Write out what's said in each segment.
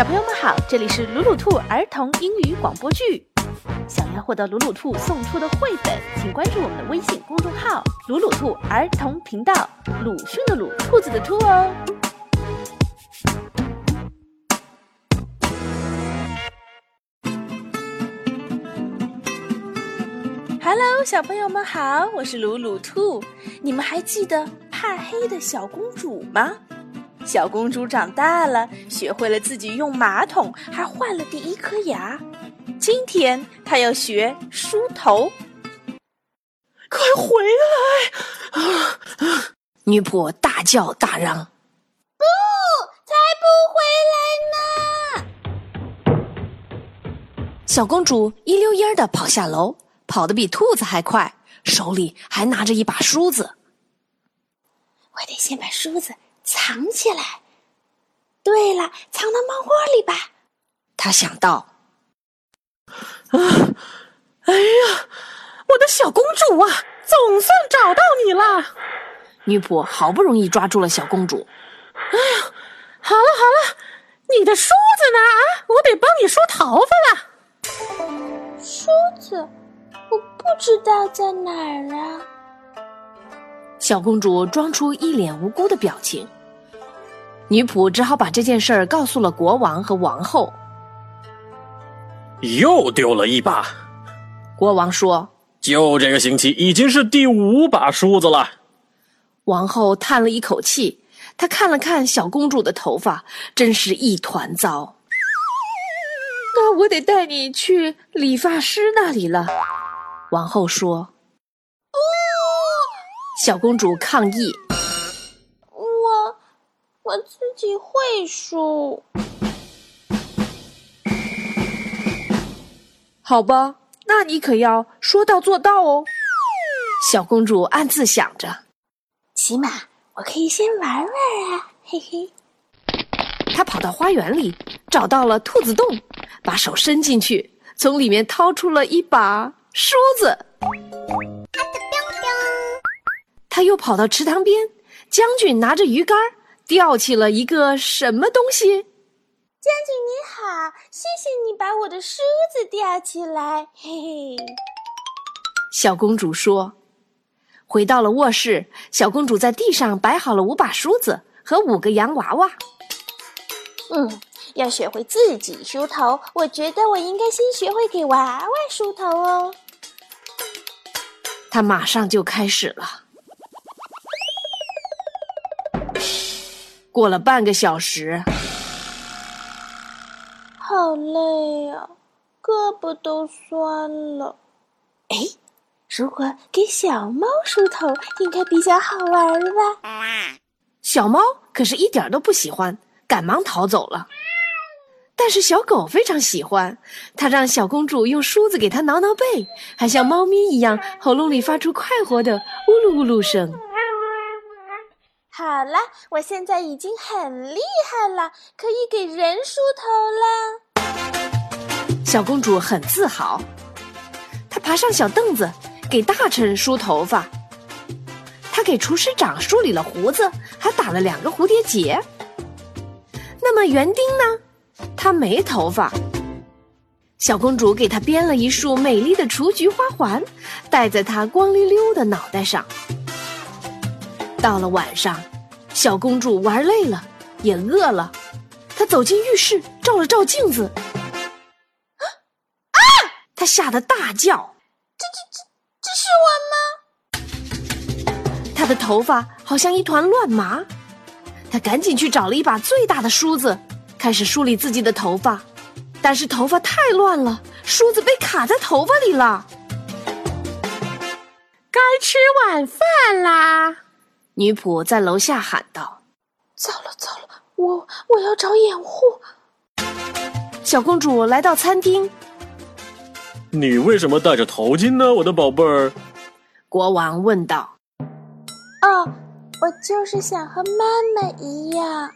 小朋友们好，这里是鲁鲁兔儿童英语广播剧。想要获得鲁鲁兔送出的绘本，请关注我们的微信公众号“鲁鲁兔儿童频道”，鲁迅的鲁，兔子的兔哦。Hello，小朋友们好，我是鲁鲁兔。你们还记得怕黑的小公主吗？小公主长大了，学会了自己用马桶，还换了第一颗牙。今天她要学梳头。快回来！啊！女仆大叫大嚷：“不，才不回来呢！”小公主一溜烟的跑下楼，跑得比兔子还快，手里还拿着一把梳子。我得先把梳子。藏起来。对了，藏到猫窝里吧。他想到。啊！哎呀，我的小公主啊，总算找到你了。女仆好不容易抓住了小公主。哎呀，好了好了，你的梳子呢？啊，我得帮你梳头发了。梳子，我不知道在哪儿啊。小公主装出一脸无辜的表情。女仆只好把这件事儿告诉了国王和王后。又丢了一把，国王说：“就这个星期已经是第五把梳子了。”王后叹了一口气，她看了看小公主的头发，真是一团糟。那我得带你去理发师那里了。”王后说。“哦！”小公主抗议。我自己会梳，好吧，那你可要说到做到哦。小公主暗自想着，起码我可以先玩玩啊，嘿嘿。她跑到花园里，找到了兔子洞，把手伸进去，从里面掏出了一把梳子。他又跑到池塘边，将军拿着鱼竿。吊起了一个什么东西？将军你好，谢谢你把我的梳子吊起来。嘿嘿，小公主说。回到了卧室，小公主在地上摆好了五把梳子和五个洋娃娃。嗯，要学会自己梳头，我觉得我应该先学会给娃娃梳头哦。她马上就开始了。过了半个小时，好累呀，胳膊都酸了。哎，如果给小猫梳头，应该比较好玩吧？小猫可是一点都不喜欢，赶忙逃走了。但是小狗非常喜欢，它让小公主用梳子给它挠挠背，还像猫咪一样，喉咙里发出快活的呜噜呜噜声。好了，我现在已经很厉害了，可以给人梳头了。小公主很自豪，她爬上小凳子，给大臣梳头发。她给厨师长梳理了胡子，还打了两个蝴蝶结。那么园丁呢？他没头发。小公主给他编了一束美丽的雏菊花环，戴在他光溜溜的脑袋上。到了晚上。小公主玩累了，也饿了，她走进浴室，照了照镜子，啊！她吓得大叫：“这、这、这、这是我吗？”她的头发好像一团乱麻，她赶紧去找了一把最大的梳子，开始梳理自己的头发，但是头发太乱了，梳子被卡在头发里了。该吃晚饭啦！女仆在楼下喊道：“糟了糟了，我我要找掩护。”小公主来到餐厅。“你为什么戴着头巾呢，我的宝贝儿？”国王问道。“哦，我就是想和妈妈一样。”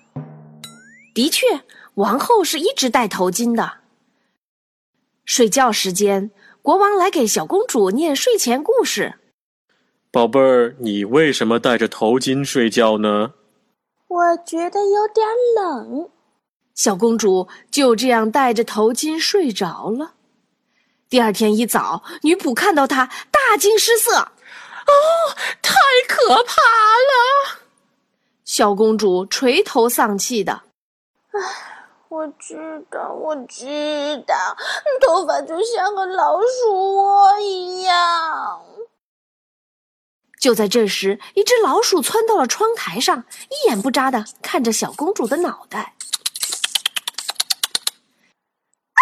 的确，王后是一直戴头巾的。睡觉时间，国王来给小公主念睡前故事。宝贝儿，你为什么戴着头巾睡觉呢？我觉得有点冷。小公主就这样戴着头巾睡着了。第二天一早，女仆看到她，大惊失色：“哦，太可怕了！”小公主垂头丧气的：“唉，我知道，我知道，头发就像个老鼠窝一样。”就在这时，一只老鼠窜到了窗台上，一眼不眨的看着小公主的脑袋。啊！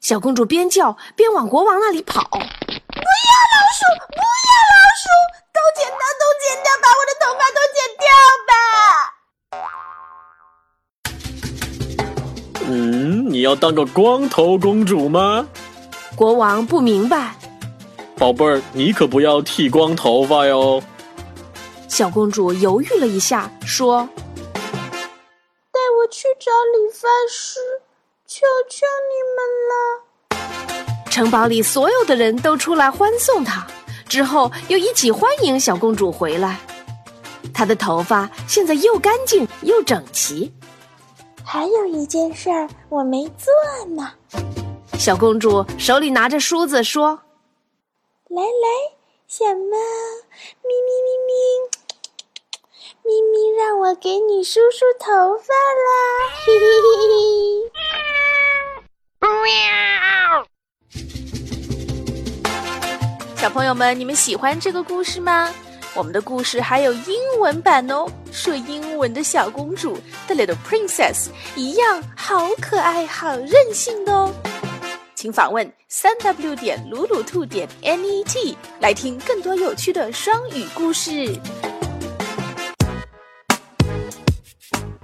小公主边叫边往国王那里跑。不要老鼠！不要老鼠！都剪掉，都剪掉，把我的头发都剪掉吧！嗯，你要当个光头公主吗？国王不明白。宝贝儿，你可不要剃光头发哟。小公主犹豫了一下，说：“带我去找理发师，求求你们了。”城堡里所有的人都出来欢送她，之后又一起欢迎小公主回来。她的头发现在又干净又整齐。还有一件事儿我没做呢。小公主手里拿着梳子说。来来，小猫，咪咪咪咪，咪咪，让我给你梳梳头发啦！嘿嘿嘿嘿。小朋友们，你们喜欢这个故事吗？我们的故事还有英文版哦，说英文的小公主，The Little Princess，一样好可爱、好任性的哦。请访问三 w 点鲁鲁兔点 net 来听更多有趣的双语故事。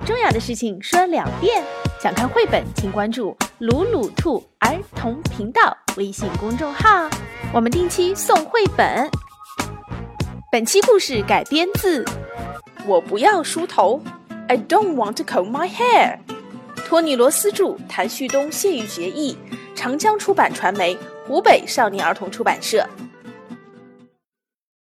重要的事情说两遍。想看绘本，请关注鲁鲁兔儿童频道微信公众号，我们定期送绘本。本期故事改编自《我不要梳头》，I don't want to comb my hair。托尼·罗斯著，谭旭东、谢玉洁译。长江出版传媒、湖北少年儿童出版社。